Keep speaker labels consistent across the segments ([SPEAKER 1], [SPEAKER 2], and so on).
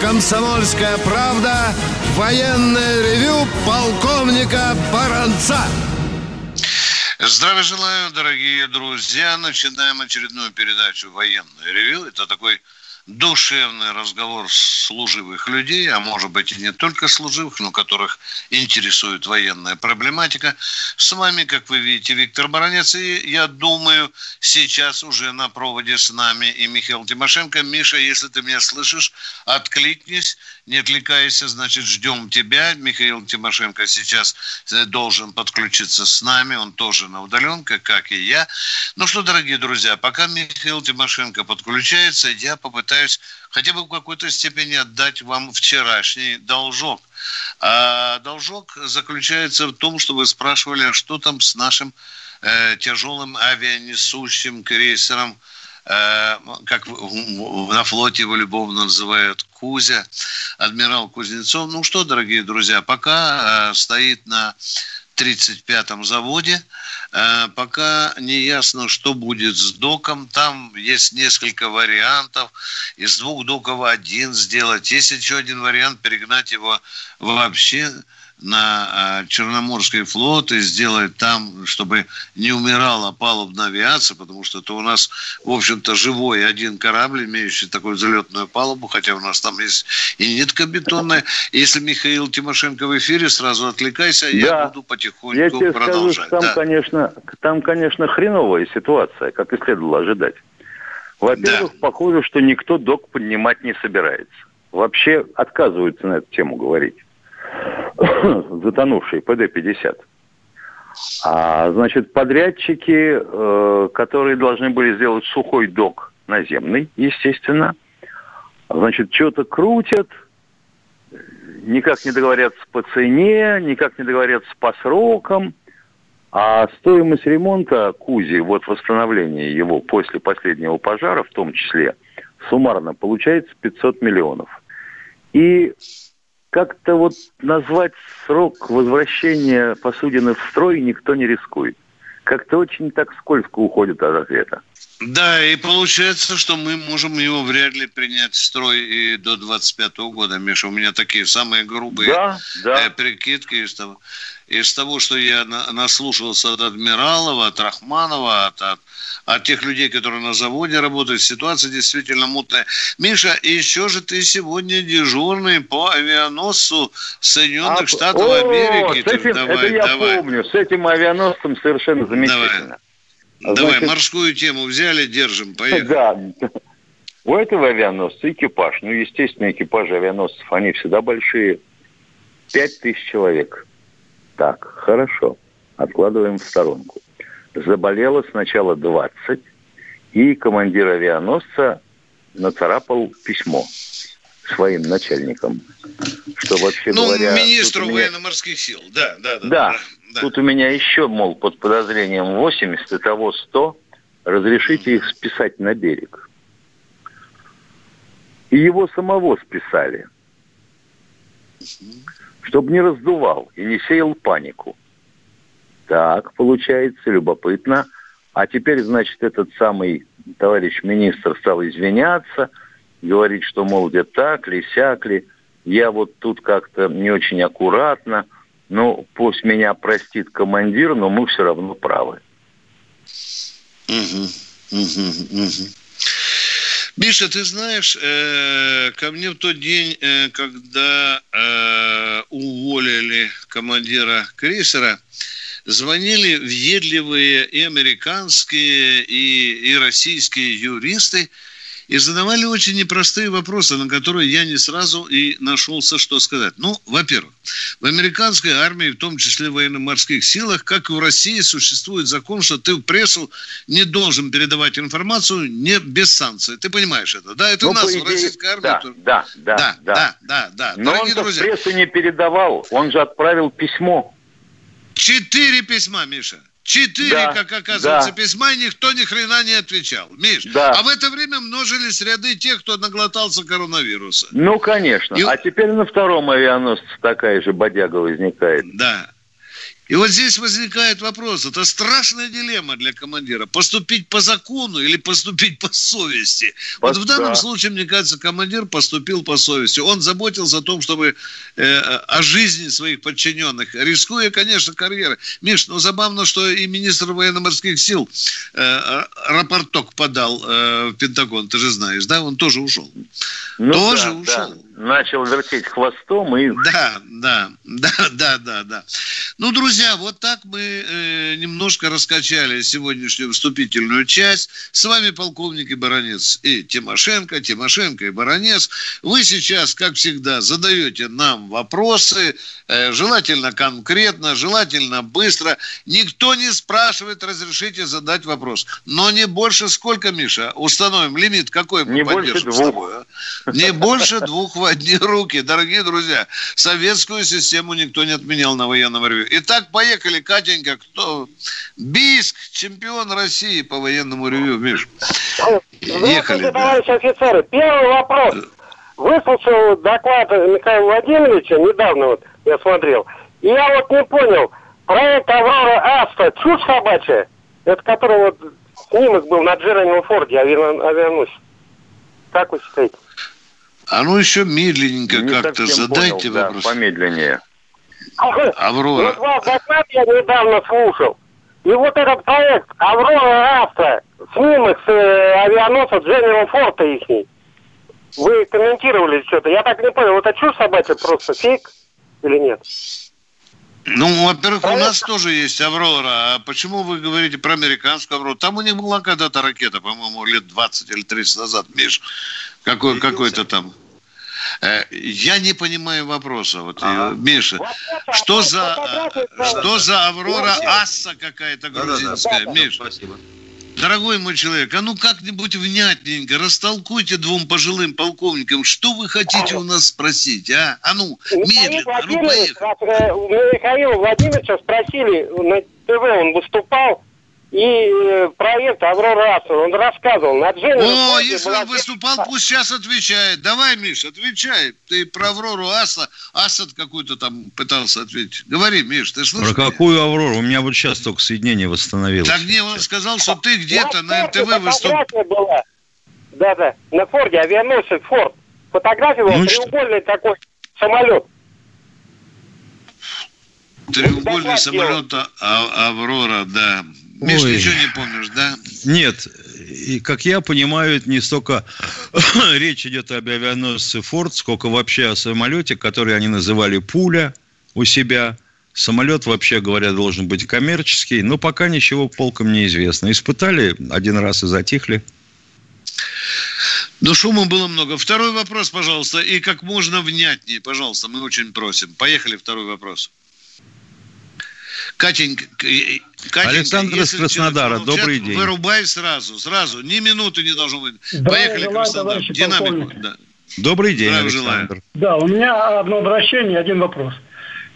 [SPEAKER 1] «Комсомольская правда» военное ревю полковника Баранца.
[SPEAKER 2] Здравия желаю, дорогие друзья. Начинаем очередную передачу «Военное ревю». Это такой душевный разговор служивых людей, а может быть и не только служивых, но которых интересует военная проблематика. С вами, как вы видите, Виктор Баранец, и я думаю, сейчас уже на проводе с нами и Михаил Тимошенко. Миша, если ты меня слышишь, откликнись, не отвлекайся, значит, ждем тебя. Михаил Тимошенко сейчас э, должен подключиться с нами, он тоже на удаленке, как и я. Ну что, дорогие друзья, пока Михаил Тимошенко подключается, я попытаюсь пытаюсь хотя бы в какой-то степени отдать вам вчерашний должок. А должок заключается в том, что вы спрашивали, а что там с нашим э, тяжелым авианесущим крейсером, как на флоте его любовно называют Кузя, адмирал Кузнецов. Ну что, дорогие друзья, пока э, стоит на 35-м заводе. Э, пока не ясно, что будет с доком. Там есть несколько вариантов. Из двух доков один сделать. Есть еще один вариант перегнать его вообще на а, Черноморский флот и сделать там, чтобы не умирала палубная авиация, потому что это у нас, в общем-то, живой один корабль, имеющий такую залетную палубу, хотя у нас там есть и нитка бетонная. Если Михаил Тимошенко в эфире, сразу отвлекайся, да. я буду потихоньку я тебе продолжать.
[SPEAKER 3] Скажу, там, да. конечно, там, конечно, хреновая ситуация, как и следовало ожидать. Во-первых, да. похоже, что никто док поднимать не собирается. Вообще отказываются на эту тему говорить. затонувший ПД-50. А, значит, подрядчики, э, которые должны были сделать сухой док наземный, естественно, значит, что-то крутят, никак не договорятся по цене, никак не договорятся по срокам, а стоимость ремонта Кузи, вот восстановления его после последнего пожара в том числе, суммарно получается 500 миллионов. И как-то вот назвать срок возвращения посудины в строй никто не рискует. Как-то очень так скользко уходит от ответа.
[SPEAKER 2] Да, и получается, что мы можем его вряд ли принять в строй и до 25 года, Миша. У меня такие самые грубые да, да. Э, прикидки из того, из того, что я наслушался от Адмиралова, от Рахманова, от, от от тех людей, которые на заводе работают, ситуация действительно мутная. Миша, еще же ты сегодня дежурный по авианосцу Соединенных а, Штатов о, Америки.
[SPEAKER 3] С этим, давай, это я давай. помню, с этим авианосцем совершенно замечательно.
[SPEAKER 2] Давай, Значит, давай морскую тему взяли, держим, поехали. Да,
[SPEAKER 3] у этого авианосца экипаж, ну, естественно, экипажи авианосцев, они всегда большие. Пять тысяч человек. Так, хорошо. Откладываем в сторонку заболело сначала 20, и командир авианосца нацарапал письмо своим начальникам, что вообще
[SPEAKER 2] ну,
[SPEAKER 3] говоря...
[SPEAKER 2] министру меня... военно-морских сил, да, да,
[SPEAKER 3] да, да. Да, тут у меня еще, мол, под подозрением 80, и того 100, разрешите их списать на берег. И его самого списали, чтобы не раздувал и не сеял панику. Так, получается, любопытно. А теперь, значит, этот самый товарищ министр стал извиняться, говорить, что, мол, где так ли, сяк ли. Я вот тут как-то не очень аккуратно. Ну, пусть меня простит командир, но мы все равно правы.
[SPEAKER 2] Угу, угу, угу. Миша, ты знаешь, э, ко мне в тот день, э, когда э, уволили командира крейсера, звонили въедливые и американские, и, и российские юристы и задавали очень непростые вопросы, на которые я не сразу и нашелся, что сказать. Ну, во-первых, в американской армии, в том числе в военно-морских силах, как и в России, существует закон, что ты в прессу не должен передавать информацию не без санкций. Ты понимаешь это, да? Это ну, у нас идее, в российской армии.
[SPEAKER 3] Да,
[SPEAKER 2] то...
[SPEAKER 3] да, да, да, да, да, да. Но Дорогие он друзья, прессу не передавал, он же отправил письмо
[SPEAKER 2] Четыре письма, Миша. Четыре, да, как оказывается, да. письма, и никто ни хрена не отвечал. Миш, да. а в это время множились ряды тех, кто наглотался коронавируса.
[SPEAKER 3] Ну, конечно. И... А теперь на втором авианосце такая же бодяга возникает.
[SPEAKER 2] Да. И вот здесь возникает вопрос, это страшная дилемма для командира, поступить по закону или поступить по совести. Вот в данном случае, мне кажется, командир поступил по совести. Он заботился о том, чтобы э, о жизни своих подчиненных, рискуя, конечно, карьерой. Миш, ну забавно, что и министр военно-морских сил э, рапорток подал э, в Пентагон, ты же знаешь, да, он тоже ушел.
[SPEAKER 3] Ну, тоже да, ушел. Да начал вертеть хвостом и...
[SPEAKER 2] Да, да, да, да, да, да. Ну, друзья, вот так мы э, немножко раскачали сегодняшнюю вступительную часть. С вами полковник и баронец и Тимошенко, Тимошенко и баронец. Вы сейчас, как всегда, задаете нам вопросы, э, желательно конкретно, желательно быстро. Никто не спрашивает, разрешите задать вопрос. Но не больше сколько, Миша? Установим лимит какой мы
[SPEAKER 3] не больше двух. с тобой?
[SPEAKER 2] А? Не больше двух одни руки. Дорогие друзья, советскую систему никто не отменял на военном ревю. Итак, поехали, Катенька. Кто? Бийск, чемпион России по военному ревю. Миш,
[SPEAKER 4] ехали. Да. товарищи офицеры. Первый вопрос. Выслушал доклад Михаила Владимировича, недавно вот я смотрел, и я вот не понял, проект «Аврора Аста» чушь собачья? Это который вот снимок был на Джереми Форде, авианосец. Как вы считаете?
[SPEAKER 2] А ну еще медленненько как-то задайте понял, вопрос.
[SPEAKER 3] Да, помедленнее.
[SPEAKER 4] Аврора. Вот ваш доклад я недавно слушал. И вот этот проект Аврора Астра, снимок с э, авианосца General Форта их. Вы комментировали что-то. Я так не понял, это чушь собачья просто фейк или нет?
[SPEAKER 2] Ну, во-первых, у нас тоже есть Аврора. А почему вы говорите про американскую Аврору? Там у них была когда-то ракета, по-моему, лет 20 или 30 назад, Миш. Какой, какой-то там. Э, я не понимаю вопроса, вот, ага. Миша. Что за, что за Аврора Асса какая-то грузинская, да, да, да. Миша? Спасибо. Дорогой мой человек, а ну как-нибудь внятненько растолкуйте двум пожилым полковникам, что вы хотите у нас спросить, а? А ну, медленно, а ну поехали.
[SPEAKER 4] Михаила Владимировича спросили, на ТВ он выступал, и э, проект Аврора Аса, он рассказывал. На
[SPEAKER 2] О, если он выступал, пусть сейчас отвечает. Давай, Миш, отвечай. Ты про Аврору Аса, Асад какой-то там пытался ответить. Говори, Миш, ты слышишь?
[SPEAKER 5] Про какую Аврору? У меня вот сейчас только соединение восстановилось.
[SPEAKER 2] Так мне он сказал, что ты где-то на НТВ выступал.
[SPEAKER 4] Да-да, на Форде, авианосец Форд. Фотография была ну, треугольный что? такой самолет.
[SPEAKER 2] Треугольный самолет а, Аврора, да. Миш, Ой. ничего не помнишь, да?
[SPEAKER 5] Нет, и, как я понимаю, это не столько речь идет об авианосце «Форд», сколько вообще о самолете, который они называли «Пуля» у себя. Самолет, вообще говоря, должен быть коммерческий, но пока ничего полком не известно. Испытали один раз и затихли.
[SPEAKER 2] Но шума было много. Второй вопрос, пожалуйста, и как можно внятнее, пожалуйста, мы очень просим. Поехали, второй вопрос.
[SPEAKER 5] Катенька, Катенька Александр из Краснодара, добрый день.
[SPEAKER 2] Вырубай сразу, сразу, ни минуты не должно быть. Да, Поехали, Краснодар, динамику. Да.
[SPEAKER 5] Добрый день, Здравия Александр.
[SPEAKER 6] Желаю. Да, у меня одно обращение, один вопрос.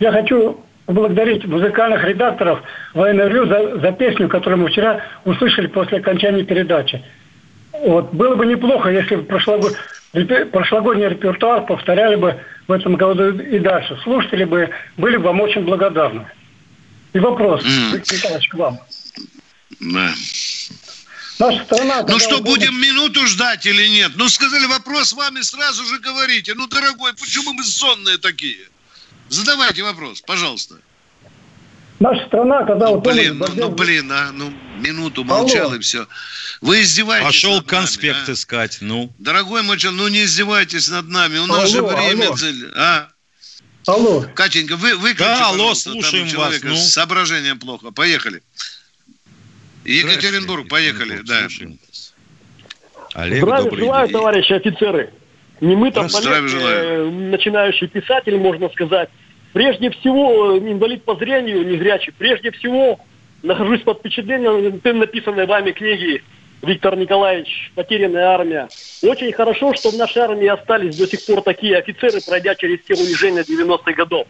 [SPEAKER 6] Я хочу поблагодарить музыкальных редакторов военной ревю за, за песню, которую мы вчера услышали после окончания передачи. Вот. Было бы неплохо, если бы прошлогод... прошлогодний репертуар повторяли бы в этом году и дальше. Слушатели бы были бы вам очень благодарны. И вопрос, mm. Николаевич, к вам.
[SPEAKER 2] Да. Наша страна... Ну что, будем минуту ждать или нет? Ну, сказали, вопрос с вами сразу же говорите. Ну, дорогой, почему мы сонные такие? Задавайте вопрос, пожалуйста.
[SPEAKER 6] Наша страна, когда...
[SPEAKER 2] Ну, блин, ну, ну, блин, а, ну, минуту молчал Алло. и все. Вы издеваетесь
[SPEAKER 5] Пошел над конспект нами, а? искать, ну.
[SPEAKER 2] Дорогой мой человек, ну не издевайтесь над нами. У нас алло, же время... Алло. А?
[SPEAKER 6] Алло.
[SPEAKER 2] Катенька, вы выключите,
[SPEAKER 5] да, алло, слушаем там вас. Ну.
[SPEAKER 2] С соображением плохо. Поехали. Екатеринбург, поехали. Да.
[SPEAKER 7] Олег, Здравия желаю, день. товарищи офицеры. Не мы там Олег, э, начинающий писатель, можно сказать. Прежде всего, инвалид по зрению, не зрячий. Прежде всего, нахожусь под впечатлением написанной вами книги Виктор Николаевич, потерянная армия. Очень хорошо, что в нашей армии остались до сих пор такие офицеры, пройдя через те унижения 90-х годов.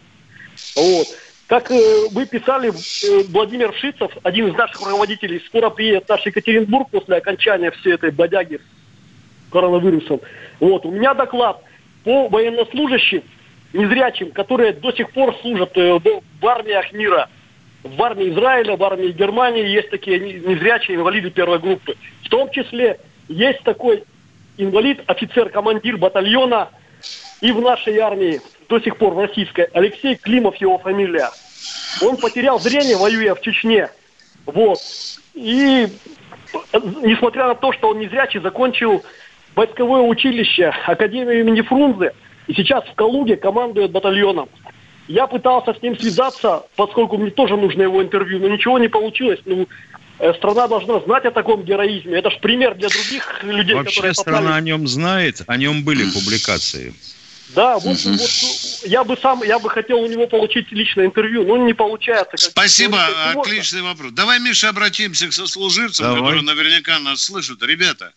[SPEAKER 7] Вот. Как э, вы писали, э, Владимир Шицев, один из наших руководителей, скоро приедет в наш Екатеринбург после окончания всей этой бодяги с коронавирусом. Вот. У меня доклад по военнослужащим, незрячим, которые до сих пор служат э, в армиях мира. В армии Израиля, в армии Германии есть такие незрячие инвалиды первой группы. В том числе есть такой инвалид, офицер-командир батальона и в нашей армии до сих пор в российской, Алексей Климов его фамилия. Он потерял зрение, воюя в Чечне. Вот. И несмотря на то, что он незрячий, закончил войсковое училище, Академию имени Фрунзе, и сейчас в Калуге командует батальоном. Я пытался с ним связаться, поскольку мне тоже нужно его интервью, но ничего не получилось. Ну, э, страна должна знать о таком героизме. Это же пример для других людей,
[SPEAKER 5] Вообще которые страна попали. о нем знает, о нем были публикации.
[SPEAKER 7] Да, вот, угу. вот я бы сам, я бы хотел у него получить личное интервью, но не получается.
[SPEAKER 2] Спасибо, отличный вопрос. Давай, Миша, обратимся к сослуживцам, Давай. которые наверняка нас слышат. Ребята,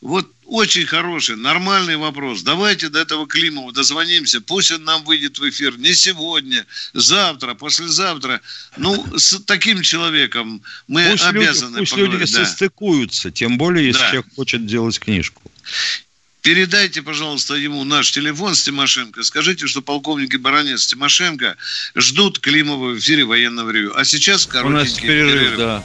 [SPEAKER 2] вот очень хороший, нормальный вопрос. Давайте до этого Климова дозвонимся. Пусть он нам выйдет в эфир не сегодня, завтра, послезавтра. Ну, с таким человеком мы пусть обязаны
[SPEAKER 5] люди, Пусть поговорить. люди да. состыкуются, тем более, если да. человек хочет делать книжку.
[SPEAKER 2] Передайте, пожалуйста, ему наш телефон с Тимошенко. Скажите, что полковник и баронец Тимошенко ждут Климова в эфире военного ревю. А сейчас коротенький У нас перерыв, перерыв. да.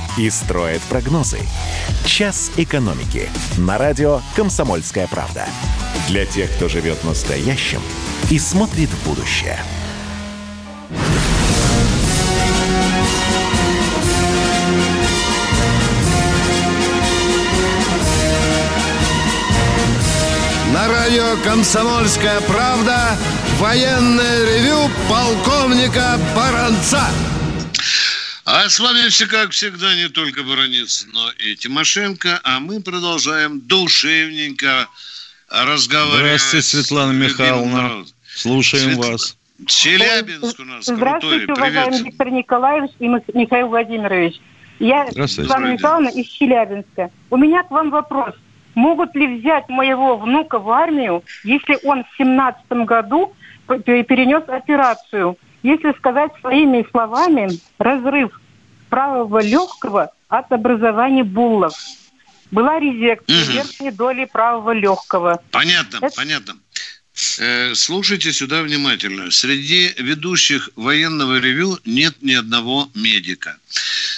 [SPEAKER 8] и строят прогнозы. «Час экономики» на радио «Комсомольская правда». Для тех, кто живет настоящим и смотрит в будущее.
[SPEAKER 1] На радио «Комсомольская правда» военное ревю полковника Баранца.
[SPEAKER 2] А с вами все, как всегда, не только Баранец, но и Тимошенко. А мы продолжаем душевненько разговаривать.
[SPEAKER 5] Здравствуйте, Светлана Михайловна. Слушаем Свет... вас.
[SPEAKER 2] Челябинск у нас
[SPEAKER 9] Здравствуйте, крутой. уважаемый Привет. Виктор Николаевич и Михаил Владимирович. Я Светлана Михайловна из Челябинска. У меня к вам вопрос – Могут ли взять моего внука в армию, если он в семнадцатом году перенес операцию? Если сказать своими словами, разрыв правого легкого от образования буллов. Была резекция угу. верхней доли правого легкого.
[SPEAKER 2] Понятно, Это... понятно. Э, слушайте сюда внимательно. Среди ведущих военного ревю нет ни одного медика.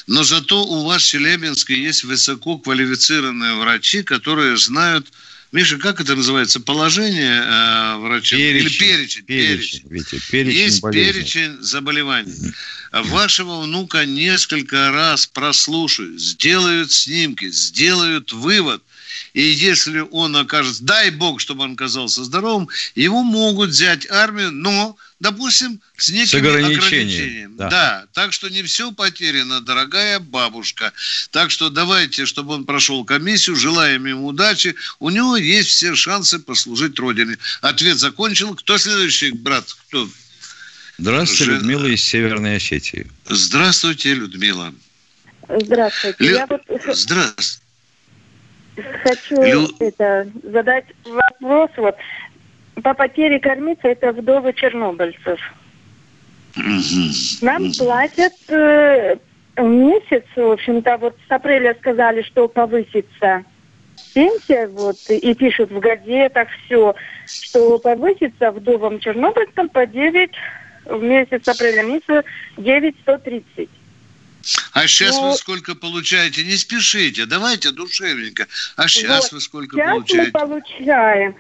[SPEAKER 2] Но зато у вас в Челябинске есть высококвалифицированные врачи, которые знают Миша, как это называется? Положение э, врача?
[SPEAKER 5] Перечень. Или перечень? Перечень. перечень. Видите,
[SPEAKER 2] перечень Есть болезней. перечень заболеваний. Вашего внука несколько раз прослушают, сделают снимки, сделают вывод – и если он окажется, дай бог, чтобы он оказался здоровым, его могут взять армию, но, допустим, с некими с ограничениями. Да. да, так что не все потеряно, дорогая бабушка. Так что давайте, чтобы он прошел комиссию, желаем ему удачи. У него есть все шансы послужить Родине. Ответ закончил. Кто следующий, брат? Кто?
[SPEAKER 5] Здравствуйте, Жен... Людмила из Северной Осетии.
[SPEAKER 2] Здравствуйте, Людмила.
[SPEAKER 9] Здравствуйте. Лю...
[SPEAKER 2] Я вот... Здравствуйте.
[SPEAKER 9] Хочу Лю... это, задать вопрос. Вот, по потере кормиться это вдовы чернобыльцев. Нам платят э, месяц, в общем-то, вот с апреля сказали, что повысится пенсия, вот, и пишут в газетах все, что повысится вдовам чернобыльцам по 9 в месяц апреля месяца 9 130.
[SPEAKER 2] А сейчас ну, вы сколько получаете? Не спешите, давайте душевненько. А сейчас вот, вы сколько сейчас получаете?
[SPEAKER 9] мы получаем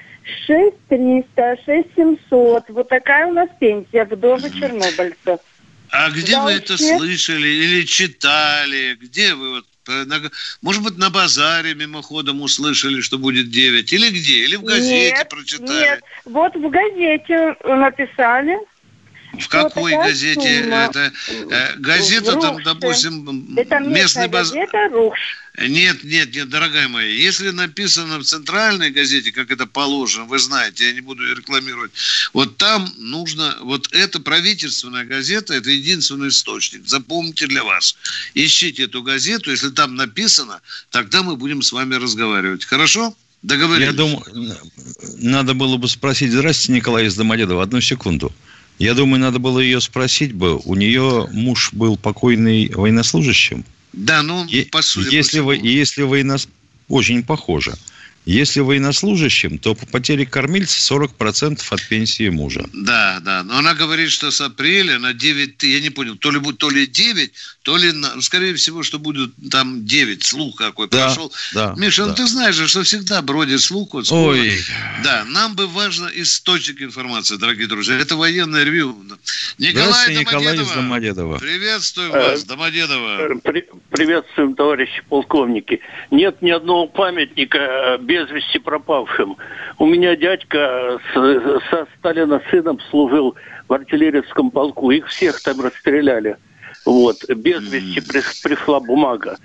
[SPEAKER 9] 6 300, 6 700. Вот такая у нас пенсия вдовы чернобыльцев.
[SPEAKER 2] А где Вообще... вы это слышали или читали? Где вы вот может быть, на базаре мимоходом услышали, что будет 9? Или где? Или в газете
[SPEAKER 9] нет,
[SPEAKER 2] прочитали? Нет,
[SPEAKER 9] вот в газете написали,
[SPEAKER 2] В какой газете? Сумма? Это э, газета, там, допустим,
[SPEAKER 9] это местный баз... газета «Руш».
[SPEAKER 2] Нет, нет, нет, дорогая моя. Если написано в центральной газете, как это положено, вы знаете, я не буду рекламировать, вот там нужно, вот эта правительственная газета, это единственный источник. Запомните для вас. Ищите эту газету, если там написано, тогда мы будем с вами разговаривать. Хорошо? Договорились.
[SPEAKER 5] Я думаю, надо было бы спросить, здравствуйте, Николай из Домодедова, одну секунду. Я думаю, надо было ее спросить бы. У нее муж был покойный военнослужащим.
[SPEAKER 2] Да, ну,
[SPEAKER 5] по сути. Если, вы, если военнослужащим... Очень похоже. Если военнослужащим, то по потере кормильца 40% от пенсии мужа.
[SPEAKER 2] Да, да. Но она говорит, что с апреля на 9, я не понял, то ли будет то ли 9, то ли, на, скорее всего, что будет там 9, слух какой да, прошел. Да, Миша, ну да. ну ты знаешь же, что всегда бродит слух. Вот скоро. Ой. Да, нам бы важно источник информации, дорогие друзья. Это военное ревью.
[SPEAKER 5] Николай Домодедово. Николай из Домодедова.
[SPEAKER 2] Приветствую вас, Домодедово.
[SPEAKER 10] Э, при, приветствуем, товарищи полковники. Нет ни одного памятника э, без вести пропавшим. У меня дядька с, со Сталина сыном служил в артиллерийском полку. Их всех там расстреляли. Вот. Без вести пришла бумага.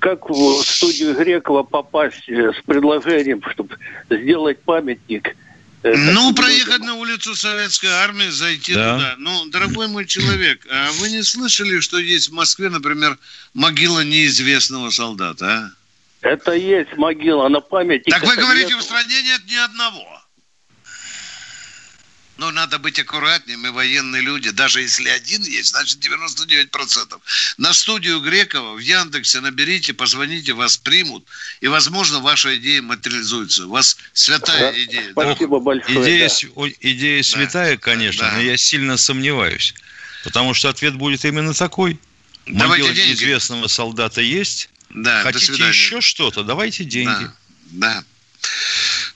[SPEAKER 10] Как в студию Грекова попасть э, с предложением, чтобы сделать памятник –
[SPEAKER 2] ну, проехать на улицу Советской Армии, зайти да. туда. Ну, дорогой мой человек, а вы не слышали, что есть в Москве, например, могила неизвестного солдата, а?
[SPEAKER 10] Это есть могила на память.
[SPEAKER 2] Так вы говорите, нет... в стране нет ни одного. Ну, надо быть аккуратнее, мы военные люди. Даже если один есть, значит 99%. На студию Грекова в Яндексе наберите, позвоните, вас примут. И, возможно, ваша идея материализуется. У вас святая да, идея.
[SPEAKER 5] Спасибо да? большое. Идея, да. идея святая, конечно, да. но я сильно сомневаюсь. Потому что ответ будет именно такой. Давайте Могила деньги. известного солдата есть, да, Хотите еще что-то? Давайте деньги.
[SPEAKER 2] Да. да.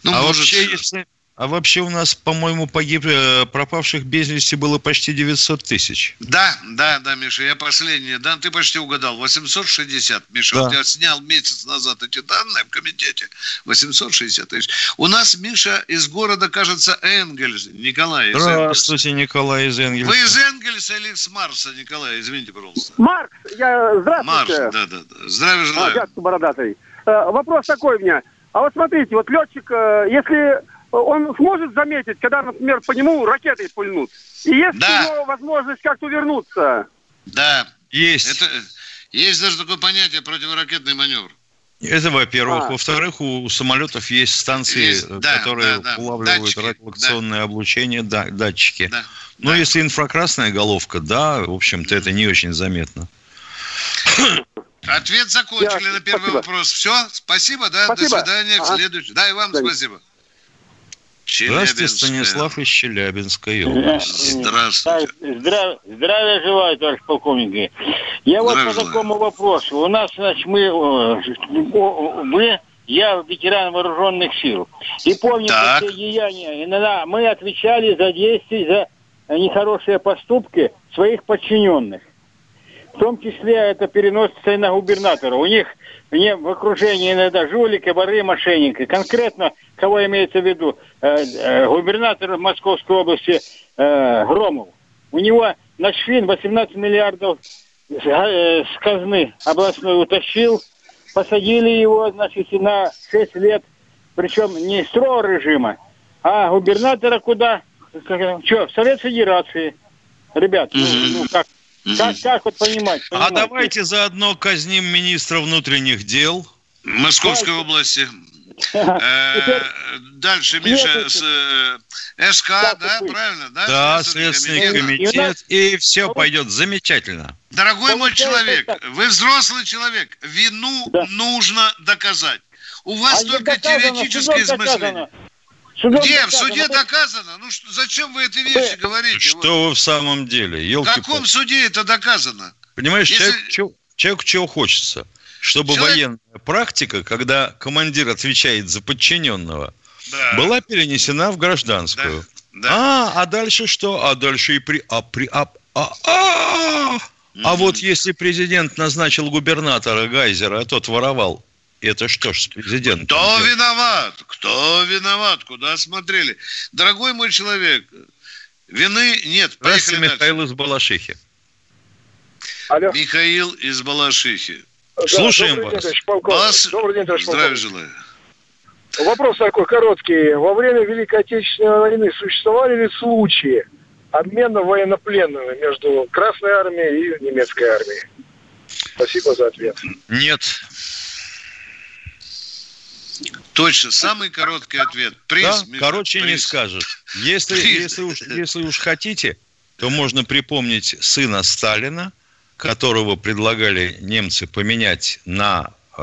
[SPEAKER 5] Ну, а может... вообще, если а вообще у нас, по-моему, погиб, э, пропавших без вести было почти 900 тысяч.
[SPEAKER 2] Да, да, да, Миша, я последний, да, ты почти угадал, 860, Миша, да. вот я снял месяц назад эти данные в комитете, 860 тысяч. У нас, Миша, из города, кажется, Энгельс, Николай из
[SPEAKER 5] Здравствуйте, Энгельса. Николай из Энгельса.
[SPEAKER 2] Вы из Энгельса или с Марса, Николай, извините, пожалуйста.
[SPEAKER 11] Марс, я, здравствуйте.
[SPEAKER 2] Марс, да, да, да, здравия желаю.
[SPEAKER 11] А, бородатый. Э, вопрос такой у меня. А вот смотрите, вот летчик, э, если он сможет заметить, когда, например, по нему ракетой пульнут? И есть да. у него возможность как-то вернуться?
[SPEAKER 2] Да, есть. Это, есть даже такое понятие противоракетный маневр.
[SPEAKER 5] Это, во-первых. А. Во-вторых, у самолетов есть станции, есть, да, которые да, да. улавливают датчики, радиолокационное да. облучение, да, датчики. Да, Но да. если инфракрасная головка, да, в общем-то, это не очень заметно.
[SPEAKER 2] Ответ закончили Я, на первый спасибо. вопрос. Все, спасибо, да, спасибо. до свидания, ага. следующий. Да, и вам спасибо.
[SPEAKER 5] Здравствуйте, Станислав из Челябинской области.
[SPEAKER 2] Здравствуйте.
[SPEAKER 12] Здрав... Здравия желаю, товарищ полковник. Я вот по такому вопросу. У нас, значит, мы, мы я ветеран вооруженных сил. И помню так. все деяния. Иногда мы отвечали за действия, за нехорошие поступки своих подчиненных. В том числе это переносится и на губернатора. У них мне в окружении иногда жулики, воры, мошенники. Конкретно, кого имеется в виду, э, э, губернатор Московской области э, Громов. У него на Швин 18 миллиардов э, с казны областной утащил. Посадили его, значит, на 6 лет. Причем не строго режима, а губернатора куда? Что, в Совет Федерации. Ребят, ну, ну как, как, как вот понимать?
[SPEAKER 5] А давайте заодно казним министра внутренних дел.
[SPEAKER 2] Московской области. Э, дальше, Миша, с э, СК, да, правильно?
[SPEAKER 5] Да, Следственный комитет, и все пойдет замечательно.
[SPEAKER 2] Дорогой мой человек, вы взрослый человек, вину нужно доказать. У вас а только теоретическое измышление. Судом Где? В суде доказано? Ну что, зачем вы эти вещи говорите?
[SPEAKER 5] Что вы в самом деле?
[SPEAKER 2] В каком суде это доказано?
[SPEAKER 5] Понимаешь, Если... человек, чего, человеку чего хочется? Чтобы человек... военная практика, когда командир отвечает за подчиненного, да. была перенесена в гражданскую. Да. Да. А, а дальше что? А дальше и при... А, при... А, а, а, а вот если президент назначил губернатора Гайзера, а тот воровал, это что ж с президентом?
[SPEAKER 2] Кто виноват? Кто виноват? Куда смотрели? Дорогой мой человек, Вины нет.
[SPEAKER 5] Поехали Михаил дальше. из Балашихи.
[SPEAKER 2] Алло. Михаил из Балашихи.
[SPEAKER 5] Да, Слушаем добрый
[SPEAKER 2] вас. День, вас. Добрый день, товарищ Здравия желаю.
[SPEAKER 11] Вопрос такой короткий. Во время Великой Отечественной войны существовали ли случаи обмена военнопленными между Красной Армией и немецкой армией? Спасибо за ответ.
[SPEAKER 5] Нет.
[SPEAKER 2] Точно, самый короткий ответ.
[SPEAKER 5] Приз, да? Миша, Короче приз. не скажешь. Если, если, уж, если уж хотите, то можно припомнить сына Сталина, которого предлагали немцы поменять на э,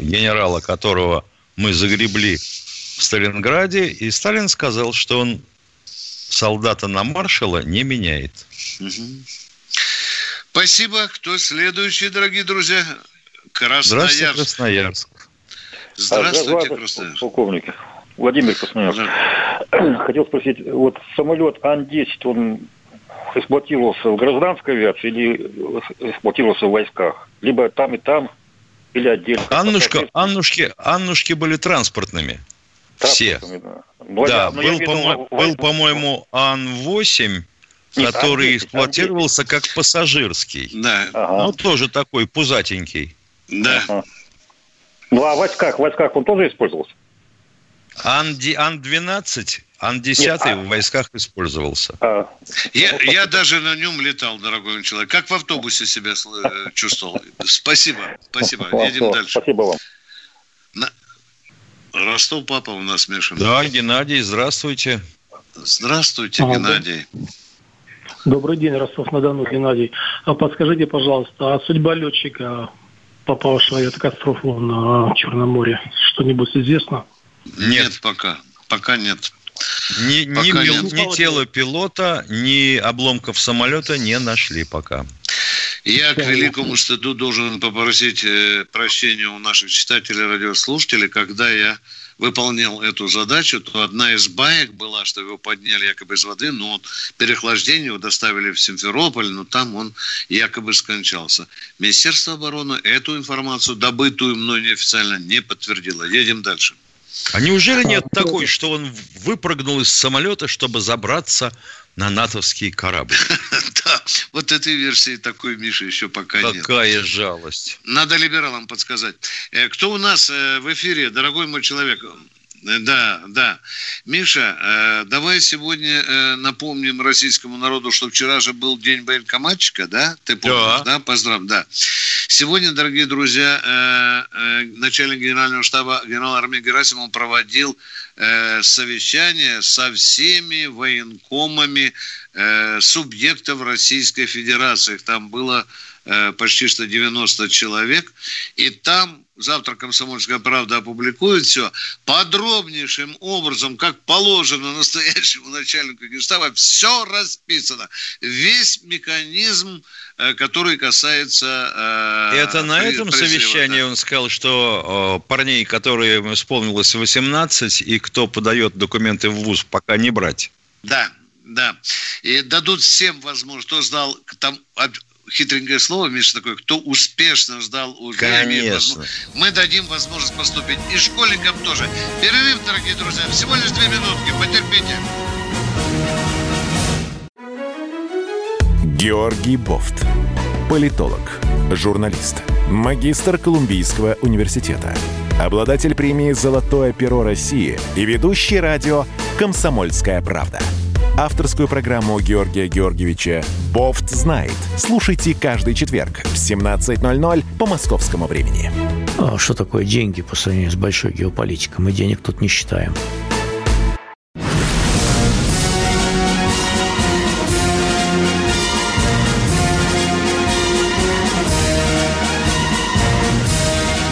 [SPEAKER 5] генерала, которого мы загребли в Сталинграде, и Сталин сказал, что он солдата на маршала не меняет.
[SPEAKER 2] Спасибо. Кто следующий, дорогие друзья?
[SPEAKER 5] Красноярск. Здравствуйте, Красноярск.
[SPEAKER 13] Здравствуйте, Красноярск. Полковник. Владимир Красноярск. Хотел спросить, вот самолет Ан-10, он эксплуатировался в гражданской авиации или эксплуатировался в войсках? Либо там и там, или отдельно?
[SPEAKER 5] Аннушка, Аннушки, Аннушки были транспортными. Все. Да, ну, да был, по-моему, был, по-моему, Ан-8, который эксплуатировался как пассажирский. Да. Ага. Ну, тоже такой пузатенький.
[SPEAKER 2] Да. Ага.
[SPEAKER 13] Ну, а в войсках, в войсках он тоже использовался?
[SPEAKER 5] Ан-12, Ан-10 а... в войсках использовался. А...
[SPEAKER 2] Я, я даже на нем летал, дорогой человек. Как в автобусе себя э, чувствовал. Спасибо, спасибо. Едем дальше.
[SPEAKER 13] Спасибо вам.
[SPEAKER 2] На... Ростов папа у нас Миша.
[SPEAKER 5] Да, Геннадий, здравствуйте.
[SPEAKER 2] Здравствуйте, а, Геннадий. Да.
[SPEAKER 14] Добрый день, Ростов-на-Дону, Геннадий. А подскажите, пожалуйста, а судьба летчика, попавшего в авиакатастрофу на Черном море, что-нибудь известно?
[SPEAKER 2] Нет, пока. Пока нет.
[SPEAKER 5] Ни, пока ни, нет. ни тело пилота, ни обломков самолета не нашли пока.
[SPEAKER 2] Я, к великому стыду, должен попросить э, прощения у наших читателей, радиослушателей, когда я выполнял эту задачу, то одна из баек была, что его подняли якобы из воды, но он, переохлаждение его доставили в Симферополь, но там он якобы скончался. Министерство обороны эту информацию, добытую мной неофициально, не подтвердило. Едем дальше.
[SPEAKER 5] А неужели нет такой, что он выпрыгнул из самолета, чтобы забраться на натовский корабль?
[SPEAKER 2] Да, вот этой версии такой, Миша, еще пока
[SPEAKER 5] нет. Какая жалость.
[SPEAKER 2] Надо либералам подсказать. Э, кто у нас э, в эфире, дорогой мой человек? Э, да, да. Миша, э, давай сегодня э, напомним российскому народу, что вчера же был день военкоматчика, да? Ты помнишь, да? да? Поздрав, да. Сегодня, дорогие друзья, начальник генерального штаба генерал армии Герасимов проводил совещание со всеми военкомами субъектов Российской Федерации. Там было почти что 90 человек. И там завтра «Комсомольская правда» опубликует все, подробнейшим образом, как положено настоящему начальнику генштаба, все расписано. Весь механизм, э, который касается...
[SPEAKER 5] Э, Это на этом совещании да. он сказал, что э, парней, которые исполнилось 18, и кто подает документы в ВУЗ, пока не брать.
[SPEAKER 2] Да, да. И дадут всем возможность, кто сдал там хитренькое слово, Миша, такое, кто успешно сдал уже.
[SPEAKER 5] Конечно.
[SPEAKER 2] Мы дадим возможность поступить. И школьникам тоже. Перерыв, дорогие друзья. Всего лишь две минутки. Потерпите.
[SPEAKER 8] Георгий Бофт. Политолог, журналист, магистр Колумбийского университета, обладатель премии «Золотое перо России» и ведущий радио «Комсомольская правда» авторскую программу Георгия Георгиевича «Бофт знает». Слушайте каждый четверг в 17.00 по московскому времени.
[SPEAKER 15] А что такое деньги по сравнению с большой геополитикой? Мы денег тут не считаем.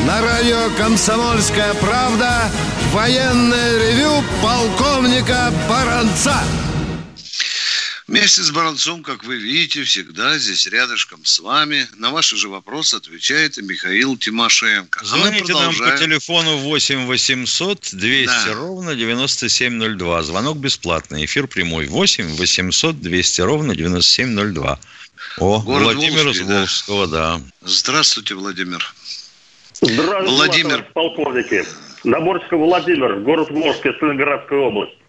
[SPEAKER 1] На радио «Комсомольская правда» военное ревю полковника Баранца.
[SPEAKER 2] Вместе с Баранцом, как вы видите, всегда здесь рядышком с вами. На ваши же вопросы отвечает Михаил Тимошенко.
[SPEAKER 5] Звоните а нам по телефону 8 800 200 да. ровно 9702. Звонок бесплатный. Эфир прямой. 8 800 200 ровно 9702. О, Город Владимир Волжский, из Волжского, да. да.
[SPEAKER 2] Здравствуйте, Владимир.
[SPEAKER 16] Здравствуйте, Владимир. полковники. Наборчиков Владимир, город Волжский, Сталинградская область.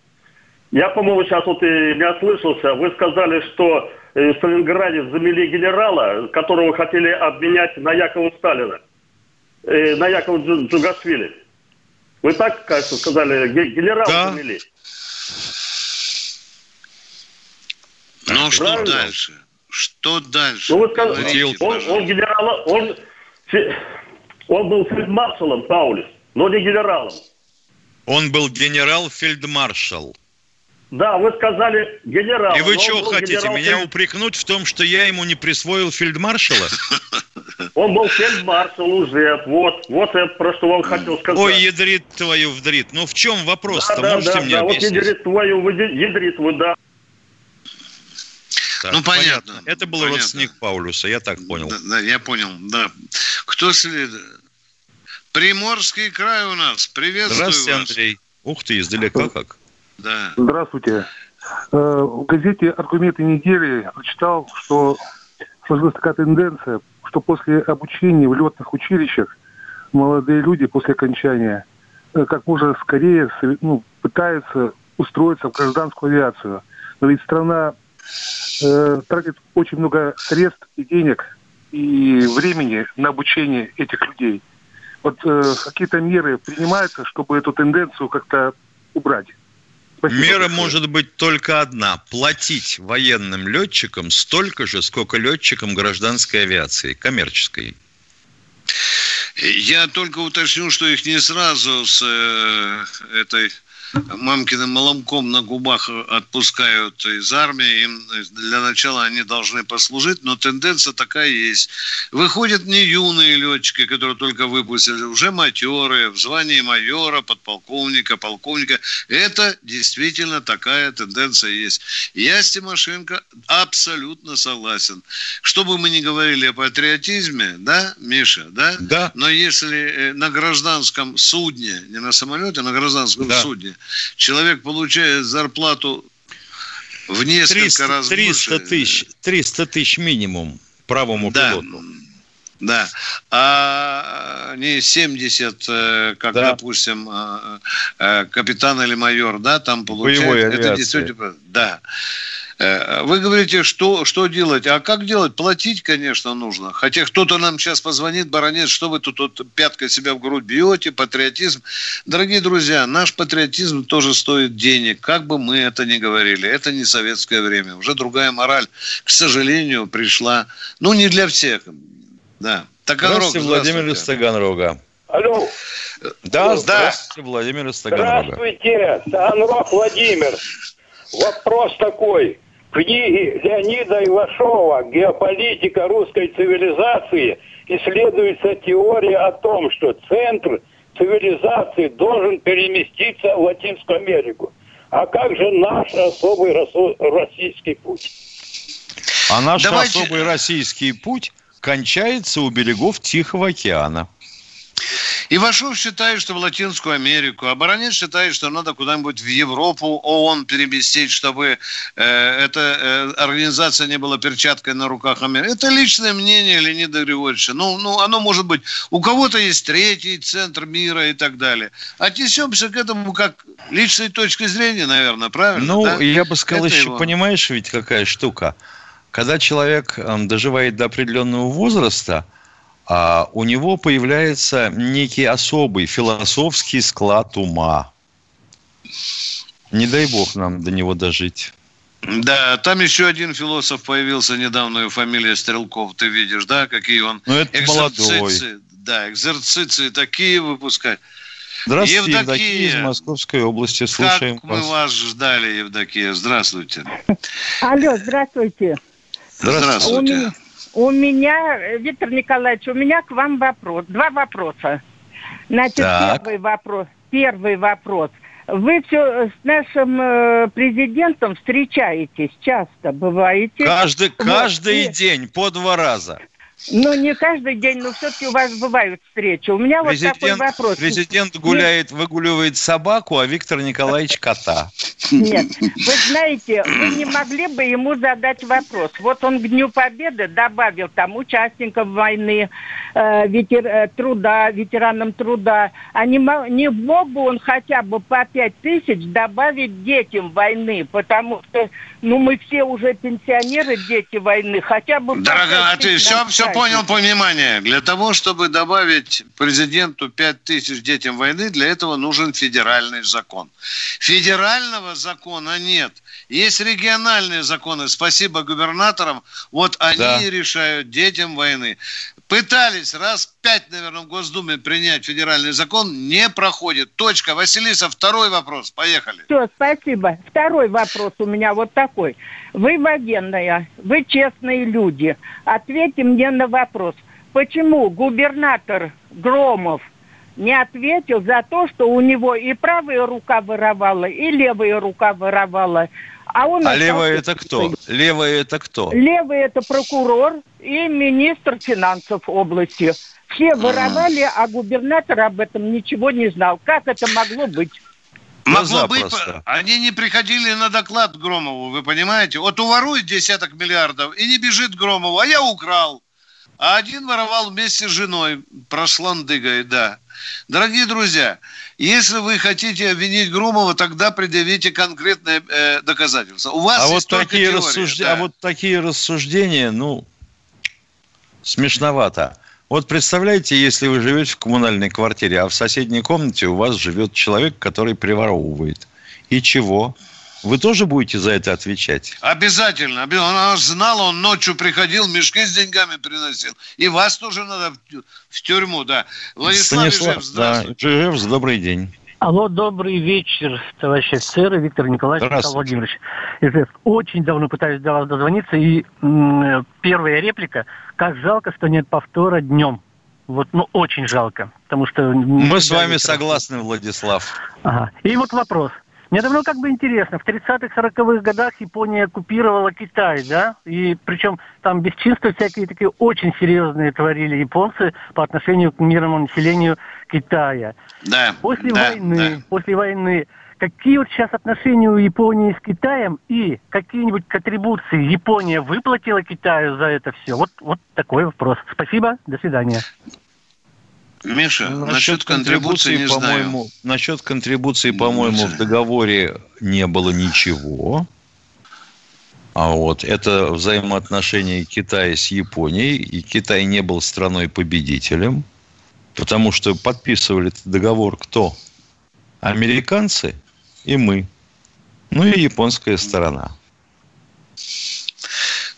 [SPEAKER 16] Я, по-моему, сейчас вот и не ослышался. Вы сказали, что в Сталинграде замели генерала, которого хотели обменять на Якова Сталина, э, на Якова Джугашвили. Вы так, кажется, сказали, генерала да. замели.
[SPEAKER 2] Ну, что Правильно? дальше? Что дальше? Ну, вы
[SPEAKER 16] сказали, он, он генерал, он, он был фельдмаршалом, Паулис, но не генералом.
[SPEAKER 5] Он был генерал-фельдмаршал.
[SPEAKER 16] Да, вы сказали генерал.
[SPEAKER 5] И вы что хотите, генерал... меня упрекнуть в том, что я ему не присвоил фельдмаршала?
[SPEAKER 16] Он был фельдмаршал уже, вот, вот я про что вам хотел сказать.
[SPEAKER 5] Ой, ядрит твою вдрит. Ну в чем вопрос-то, да, можете да, мне да, объяснить?
[SPEAKER 16] вот ядрит твою, ядрит вы, да.
[SPEAKER 5] Так, ну, понятно. понятно. Это был понятно. родственник Паулюса, я так понял.
[SPEAKER 2] Да, да, я понял, да. Кто следует? Приморский край у нас. Приветствую
[SPEAKER 5] Здравствуйте, вас. Андрей. Ух ты, издалека как.
[SPEAKER 17] Да. Здравствуйте. Э, в газете «Аргументы недели» прочитал, что сложилась такая тенденция, что после обучения в летных училищах молодые люди после окончания э, как можно скорее ну, пытаются устроиться в гражданскую авиацию. Но ведь страна э, тратит очень много средств и денег и времени на обучение этих людей. Вот э, какие-то меры принимаются, чтобы эту тенденцию как-то убрать.
[SPEAKER 5] Спасибо Мера большое. может быть только одна. Платить военным летчикам столько же, сколько летчикам гражданской авиации, коммерческой.
[SPEAKER 2] Я только уточню, что их не сразу с э, этой мамкиным моломком на губах отпускают из армии. Им для начала они должны послужить, но тенденция такая есть. Выходят не юные летчики, которые только выпустили, уже матерые, в звании майора, подполковника, полковника. Это действительно такая тенденция есть. Я с Тимошенко абсолютно согласен. Что бы мы ни говорили о патриотизме, да, Миша, да?
[SPEAKER 5] Да.
[SPEAKER 2] Но если э, на гражданском судне, не на самолете, а на гражданском да. судне человек получает зарплату в несколько 300, раз
[SPEAKER 5] 300 больше. Тысяч, 300 тысяч минимум правому да. пилоту.
[SPEAKER 2] Да, а не 70, э, как, да. допустим, э, э, капитан или майор, да, там получает. Это действительно, да. Э, вы говорите, что, что делать? А как делать? Платить, конечно, нужно. Хотя кто-то нам сейчас позвонит, баронет, что вы тут вот, пяткой себя в грудь бьете, патриотизм. Дорогие друзья, наш патриотизм тоже стоит денег, как бы мы это ни говорили. Это не советское время. Уже другая мораль, к сожалению, пришла. Ну, не для всех. Да.
[SPEAKER 5] Таганрог, здравствуйте, Владимир из Таганрога.
[SPEAKER 18] Алло.
[SPEAKER 5] Да, здравствуйте, Владимир из Таганрога.
[SPEAKER 18] Здравствуйте, Таганрог Владимир. Вопрос такой книге Леонида Ивашова «Геополитика русской цивилизации» исследуется теория о том, что центр цивилизации должен переместиться в Латинскую Америку. А как же наш особый российский путь?
[SPEAKER 5] А наш Давайте... особый российский путь кончается у берегов Тихого океана.
[SPEAKER 2] Ивашов считает, что в Латинскую Америку, а Баранец считает, что надо куда-нибудь в Европу ООН переместить, чтобы э, эта э, организация не была перчаткой на руках Америки. Это личное мнение Леонида Григорьевича. Ну, ну, оно может быть... У кого-то есть третий центр мира и так далее. Отнесемся к этому как личной точки зрения, наверное, правильно?
[SPEAKER 5] Ну, да? я бы сказал, Это еще, его... понимаешь, ведь какая штука. Когда человек э, доживает до определенного возраста, у него появляется некий особый философский склад ума. Не дай бог нам до него дожить.
[SPEAKER 2] Да, там еще один философ появился недавно, его фамилия Стрелков, ты видишь, да, какие он...
[SPEAKER 5] Ну, это молодой.
[SPEAKER 2] Да, экзерциции такие выпускать.
[SPEAKER 5] Здравствуйте, Евдокия. Евдокия из Московской области. Слушаем
[SPEAKER 2] как вас. мы вас ждали, Евдокия. Здравствуйте.
[SPEAKER 9] Алло, здравствуйте.
[SPEAKER 2] Здравствуйте.
[SPEAKER 9] У меня, Виктор Николаевич, у меня к вам вопрос. Два вопроса. Значит, так. первый вопрос. Первый вопрос. Вы все с нашим э, президентом встречаетесь часто, бываете?
[SPEAKER 5] Каждый, каждый вот. день, по два раза.
[SPEAKER 9] Ну, не каждый день, но все-таки у вас бывают встречи. У меня президент, вот такой вопрос.
[SPEAKER 5] Президент гуляет, выгуливает собаку, а Виктор Николаевич кота.
[SPEAKER 9] Нет. Вы знаете, вы не могли бы ему задать вопрос. Вот он к Дню Победы добавил там участников войны, ветер, э, труда, ветеранам труда. А не, не мог бы он хотя бы по пять тысяч добавить детям войны? Потому что, ну, мы все уже пенсионеры, дети войны. Хотя бы...
[SPEAKER 2] Дорогая, а ты все, все понял, понимание. Для того, чтобы добавить президенту пять тысяч детям войны, для этого нужен федеральный закон. Федерального закона нет. Есть региональные законы. Спасибо губернаторам. Вот они да. решают детям войны. Пытались раз пять, наверное, в Госдуме принять федеральный закон, не проходит. Точка. Василиса, второй вопрос. Поехали.
[SPEAKER 9] Все, спасибо. Второй вопрос у меня вот такой. Вы военная, вы честные люди. Ответьте мне на вопрос. Почему губернатор Громов не ответил за то, что у него и правая рука воровала, и левая рука воровала.
[SPEAKER 5] А, он а левая это кто? Левая это кто?
[SPEAKER 9] Левая это прокурор и министр финансов области. Все воровали, а губернатор об этом ничего не знал. Как это могло быть?
[SPEAKER 2] Могло быть, они не приходили на доклад Громову, вы понимаете? Вот уворует десяток миллиардов и не бежит Громову, а я украл. А один воровал вместе с женой, прошландыгой, да. Дорогие друзья, если вы хотите обвинить Громова, тогда предъявите конкретные э, доказательства. У вас
[SPEAKER 5] а вот такие теория, рассуждения, да. А вот такие рассуждения, ну, смешновато. Вот представляете, если вы живете в коммунальной квартире, а в соседней комнате у вас живет человек, который приворовывает. И чего? Вы тоже будете за это отвечать?
[SPEAKER 2] Обязательно. Он знал, он ночью приходил, мешки с деньгами приносил. И вас тоже надо в тюрьму, да.
[SPEAKER 5] Владислав Станислав, Ижев, здравствуйте. Да, Ижев, добрый день.
[SPEAKER 19] Алло, добрый вечер, товарищи офицеры, Виктор Николаевич, Михаил Владимирович. Ижев, очень давно пытаюсь до вас дозвониться, и м- первая реплика, как жалко, что нет повтора днем. Вот, ну, очень жалко, потому что...
[SPEAKER 5] Мы с вами согласны, Владислав.
[SPEAKER 19] Ага. И вот вопрос. Мне давно как бы интересно, в 30-х, 40-х годах Япония оккупировала Китай, да, и причем там бесчинства всякие такие очень серьезные творили японцы по отношению к мирному населению Китая.
[SPEAKER 2] Да,
[SPEAKER 19] после
[SPEAKER 2] да,
[SPEAKER 19] войны,
[SPEAKER 2] да.
[SPEAKER 19] после войны, какие вот сейчас отношения у Японии с Китаем и какие-нибудь контрибуции Япония выплатила Китаю за это все? Вот, вот такой вопрос. Спасибо, до свидания.
[SPEAKER 2] Миша, насчет, насчет контрибуции, контрибуции по-моему,
[SPEAKER 5] насчет контрибуции, по-моему, в договоре не было ничего. А вот это взаимоотношения Китая с Японией, и Китай не был страной-победителем, потому что подписывали этот договор кто? Американцы и мы. Ну и японская сторона.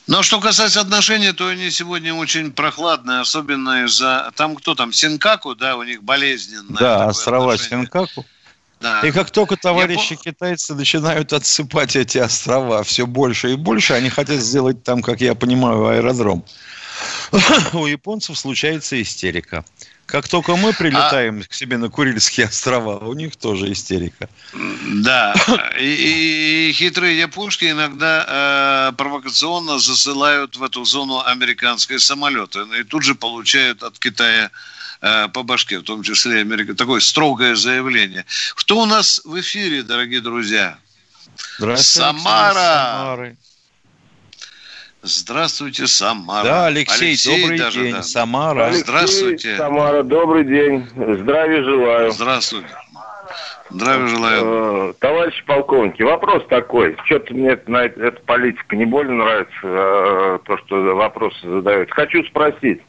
[SPEAKER 2] Но что касается отношений, то они сегодня очень прохладные, особенно из-за... Там кто там, Синкаку, да, у них болезненное.
[SPEAKER 5] Да, острова отношение. Синкаку. Да. И как только товарищи я... китайцы начинают отсыпать эти острова все больше и больше, они хотят сделать там, как я понимаю, аэродром. У японцев случается истерика. Как только мы прилетаем а... к себе на Курильские острова, у них тоже истерика.
[SPEAKER 2] Да. И, и хитрые япошки иногда э, провокационно засылают в эту зону американские самолеты. И тут же получают от Китая э, по башке, в том числе Америка. Такое строгое заявление. Кто у нас в эфире, дорогие друзья?
[SPEAKER 5] Здравствуйте.
[SPEAKER 2] Самара. Самары. Здравствуйте, Самара.
[SPEAKER 5] Да, Алексей, Алексей добрый даже, день, да. Самара.
[SPEAKER 18] Алексей, Здравствуйте. Самара, добрый день. Здравия желаю.
[SPEAKER 2] Здравствуйте. Здравия желаю.
[SPEAKER 18] Э, товарищ полковник, вопрос такой. Что-то мне на эта политика не больно нравится, э, то, что вопросы задают. Хочу спросить.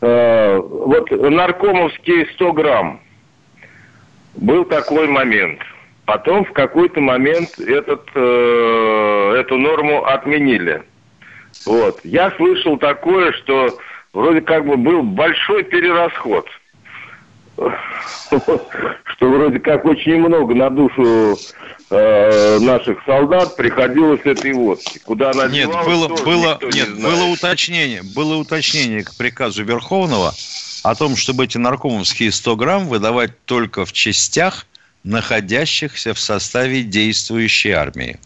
[SPEAKER 18] Э, вот наркомовские 100 грамм. Был такой момент. Потом в какой-то момент этот, эту норму отменили. Вот. Я слышал такое, что вроде как бы был большой перерасход. Что вроде как очень много на душу э, наших солдат приходилось этой водки. Куда она
[SPEAKER 5] Нет, было, было, нет, не было уточнение, было уточнение к приказу Верховного о том, чтобы эти наркомовские 100 грамм выдавать только в частях, находящихся в составе действующей армии.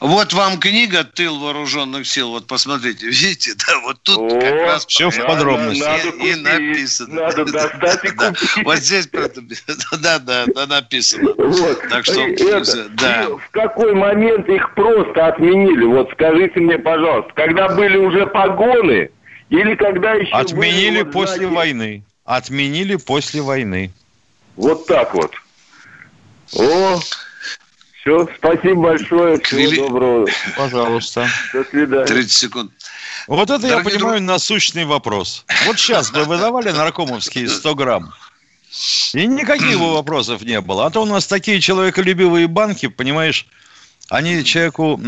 [SPEAKER 2] Вот вам книга «Тыл вооруженных сил». Вот посмотрите, видите, да, вот тут О, как раз
[SPEAKER 5] все в подробности.
[SPEAKER 2] Надо, и, и написано. Надо достать и да, Вот здесь, да, да, да, написано. Вот.
[SPEAKER 18] Так что, это, да. В какой момент их просто отменили? Вот скажите мне, пожалуйста, когда были уже погоны или когда еще...
[SPEAKER 5] Отменили были, после войны. Отменили после войны.
[SPEAKER 18] Вот так вот. О, все, спасибо большое. Всего Квили... доброго.
[SPEAKER 5] Пожалуйста.
[SPEAKER 18] До свидания.
[SPEAKER 2] 30 секунд.
[SPEAKER 5] Вот это, Дорогие я понимаю, друг... насущный вопрос. Вот сейчас бы выдавали наркомовские 100 грамм. И никаких бы вопросов не было. А то у нас такие человеколюбивые банки, понимаешь, они человеку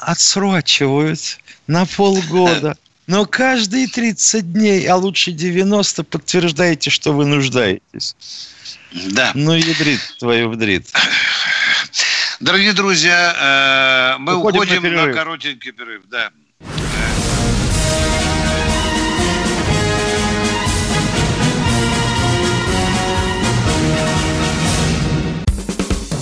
[SPEAKER 5] отсрочивают на полгода. Но каждые 30 дней, а лучше 90, подтверждаете, что вы нуждаетесь.
[SPEAKER 2] Да.
[SPEAKER 5] Ну, ядрит твою вдрит.
[SPEAKER 2] Дорогие друзья, э, мы уходим, уходим на, на коротенький перерыв. Да.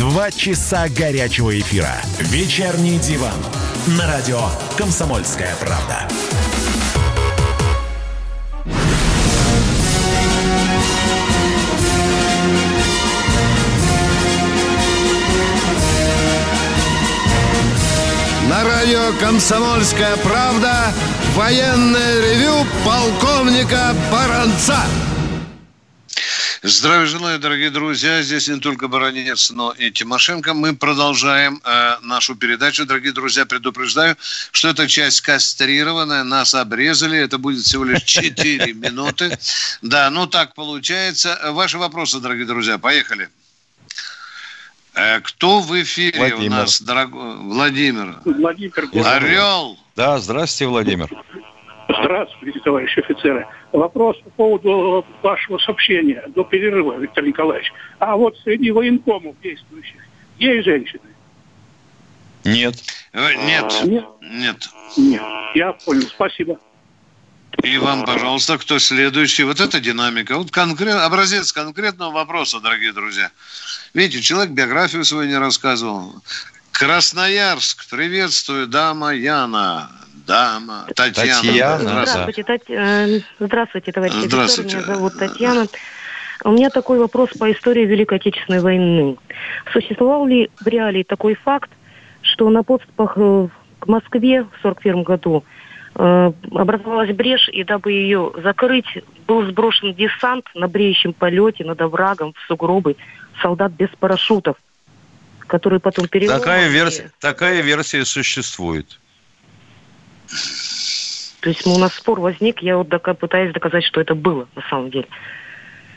[SPEAKER 8] Два часа горячего эфира. Вечерний диван на радио «Комсомольская правда».
[SPEAKER 1] На радио «Комсомольская правда» военное ревю полковника Баранца.
[SPEAKER 2] Здравия желаю, дорогие друзья. Здесь не только Баранец, но и Тимошенко. Мы продолжаем э, нашу передачу. Дорогие друзья, предупреждаю, что эта часть кастрированная. Нас обрезали. Это будет всего лишь 4 минуты. Да, ну так получается. Ваши вопросы, дорогие друзья. Поехали. Э, кто в эфире Владимир. у нас, дорогой? Владимир.
[SPEAKER 20] Владимир.
[SPEAKER 2] Орел.
[SPEAKER 5] Да, здравствуйте, Владимир.
[SPEAKER 20] Здравствуйте, товарищи офицеры. Вопрос по поводу вашего сообщения до перерыва, Виктор Николаевич. А вот среди военкомов действующих есть женщины?
[SPEAKER 5] Нет.
[SPEAKER 2] Э, нет. Нет?
[SPEAKER 20] Нет. Нет. Я понял. Спасибо.
[SPEAKER 2] И вам, пожалуйста, кто следующий? Вот эта динамика. Вот конкрет, образец конкретного вопроса, дорогие друзья. Видите, человек биографию свою не рассказывал. Красноярск, приветствую, дама Яна дама. Татьяна. Татьяна
[SPEAKER 21] здравствуйте, да. Тать... Э, здравствуйте, товарищ здравствуйте. Меня зовут Татьяна. У меня такой вопрос по истории Великой Отечественной войны. Существовал ли в реалии такой факт, что на подступах э, к Москве в 1941 году э, образовалась брешь, и дабы ее закрыть, был сброшен десант на бреющем полете над оврагом в сугробы солдат без парашютов, которые потом переломали.
[SPEAKER 5] Такая версия, такая версия существует.
[SPEAKER 21] То есть у нас спор возник, я вот дока- пытаюсь доказать, что это было на самом деле.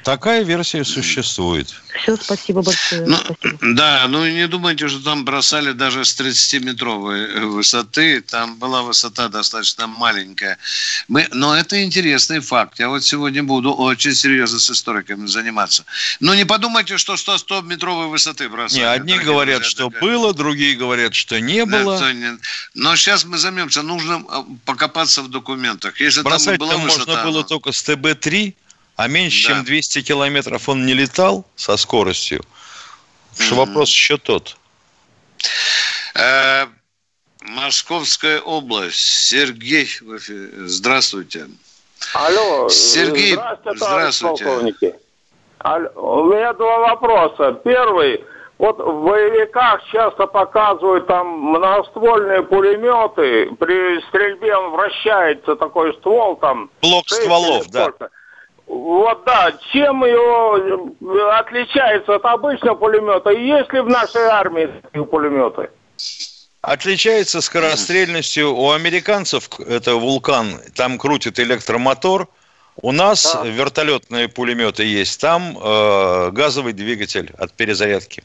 [SPEAKER 5] Такая версия существует.
[SPEAKER 21] Все, спасибо большое.
[SPEAKER 2] Ну,
[SPEAKER 21] спасибо.
[SPEAKER 2] Да, ну не думайте, что там бросали даже с 30-метровой высоты. Там была высота достаточно маленькая. Мы, но это интересный факт. Я вот сегодня буду очень серьезно с историками заниматься. Но не подумайте, что 100-метровой высоты бросали.
[SPEAKER 5] Не, одни говорят, друзья, что такая. было, другие говорят, что не было. Да, не...
[SPEAKER 2] Но сейчас мы займемся. Нужно а, покопаться в документах.
[SPEAKER 5] Если Бросать там была высота, можно было но... только с ТБ-3, а меньше, да. чем 200 километров он не летал со скоростью, что mm-hmm. вопрос еще тот.
[SPEAKER 2] Э, Московская область. Сергей, здравствуйте.
[SPEAKER 18] Алло,
[SPEAKER 2] Сергей, здравствуйте. здравствуйте. Полковники.
[SPEAKER 18] Алло, у меня два вопроса. Первый. Вот в боевиках часто показывают там многоствольные пулеметы. При стрельбе он вращается такой ствол там.
[SPEAKER 5] Блок стволов, да. Сколько.
[SPEAKER 18] Вот да, чем его э, отличается от обычного пулемета? И есть ли в нашей армии такие пулеметы?
[SPEAKER 5] Отличается скорострельностью. У американцев это вулкан, там крутит электромотор. У нас да. вертолетные пулеметы есть, там э, газовый двигатель от перезарядки.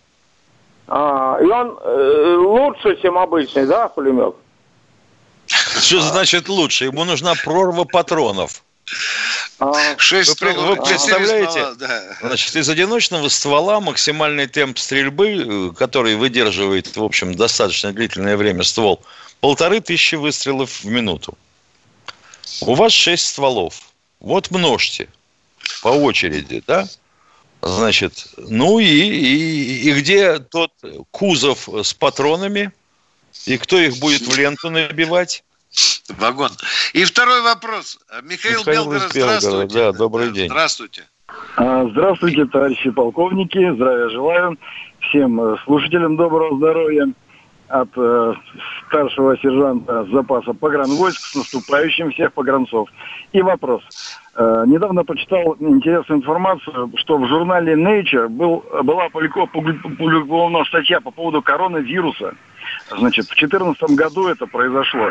[SPEAKER 18] А, и он э, лучше, чем обычный, да, пулемет?
[SPEAKER 5] Что значит лучше? Ему нужна прорва патронов. Шесть вы, вы представляете, ствола, да. значит, из одиночного ствола максимальный темп стрельбы, который выдерживает, в общем, достаточно длительное время ствол, полторы тысячи выстрелов в минуту. У вас шесть стволов. Вот множьте по очереди, да? Значит, ну и, и, и где тот кузов с патронами, и кто их будет в ленту набивать?
[SPEAKER 2] Вагон. И второй вопрос. Михаил, Михаил Белгород, здравствуйте.
[SPEAKER 5] Да, добрый день.
[SPEAKER 2] Здравствуйте.
[SPEAKER 22] А, здравствуйте, товарищи полковники. Здравия желаю. Всем э, слушателям доброго здоровья. От э, старшего сержанта запаса погранвойск с наступающим всех погранцов. И вопрос. Э, недавно прочитал интересную информацию, что в журнале Nature был, была опубликована статья по поводу коронавируса. Значит, в 2014 году это произошло.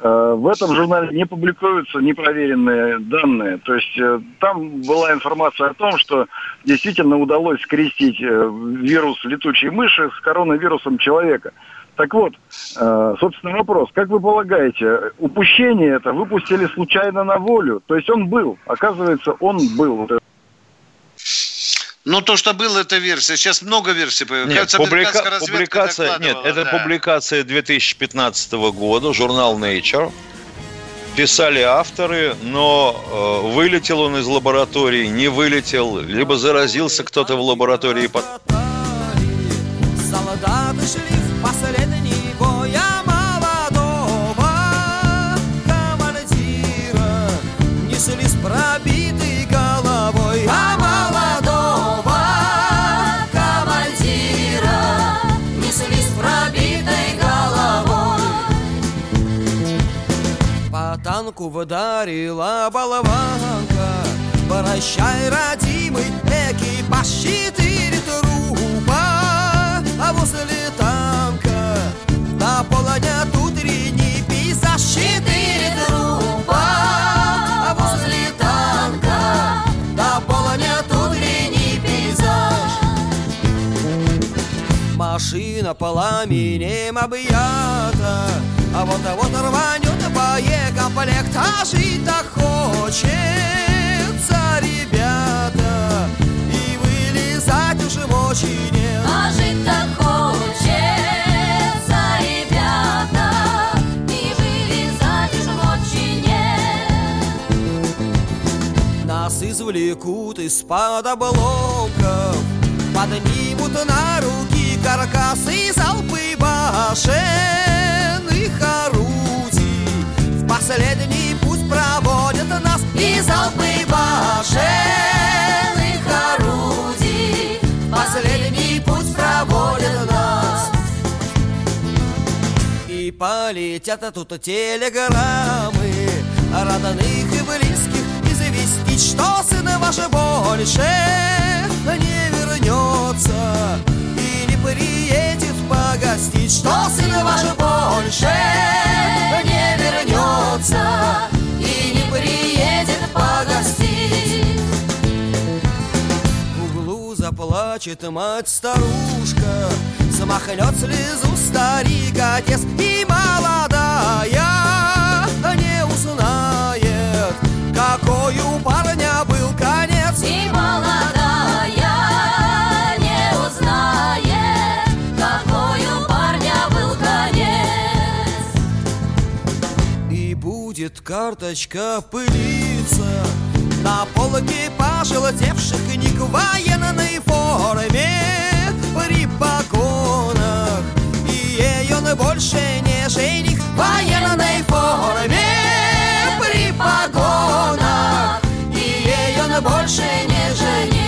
[SPEAKER 22] Э, в этом журнале не публикуются непроверенные данные. То есть э, там была информация о том, что действительно удалось скрестить э, вирус летучей мыши с коронавирусом человека. Так вот, собственно, вопрос. Как вы полагаете, упущение это выпустили случайно на волю? То есть он был, оказывается, он был.
[SPEAKER 2] Ну, то, что было, это версия. Сейчас много версий
[SPEAKER 5] появляется. Нет, публика... публикация, нет это да. публикация 2015 года, журнал Nature. Писали авторы, но э, вылетел он из лаборатории, не вылетел, либо заразился кто-то в лаборатории. Солдаты шли вдарила болванка. Прощай, родимый экипаж, четыре трупа. А возле танка наполнят утренний пейзаж Четыре трупа. А возле танка наполнят утренний пейзаж. Машина пламенем объята. А вот а вот рванет боекомплект А жить-то хочется, ребята И вылезать уже очень нет
[SPEAKER 23] А жить-то хочется, ребята И вылезать уже очень нет Нас извлекут из-под обломков Поднимут на руки каркасы залпы башен полетят тут телеграммы Родных и близких. Известить, что сын ваш больше не вернется. И не приедет погостить, что сын ваш больше не вернется. И не приедет погостить. В углу заплачет мать-старушка, Замахнет слезу старик, отец и молодая Не узнает, какой у парня был конец. И молодая будет карточка пылиться На полке пожелтевших книг в военной форме При погонах И ее больше не жених. В военной форме При погонах И ее больше не жених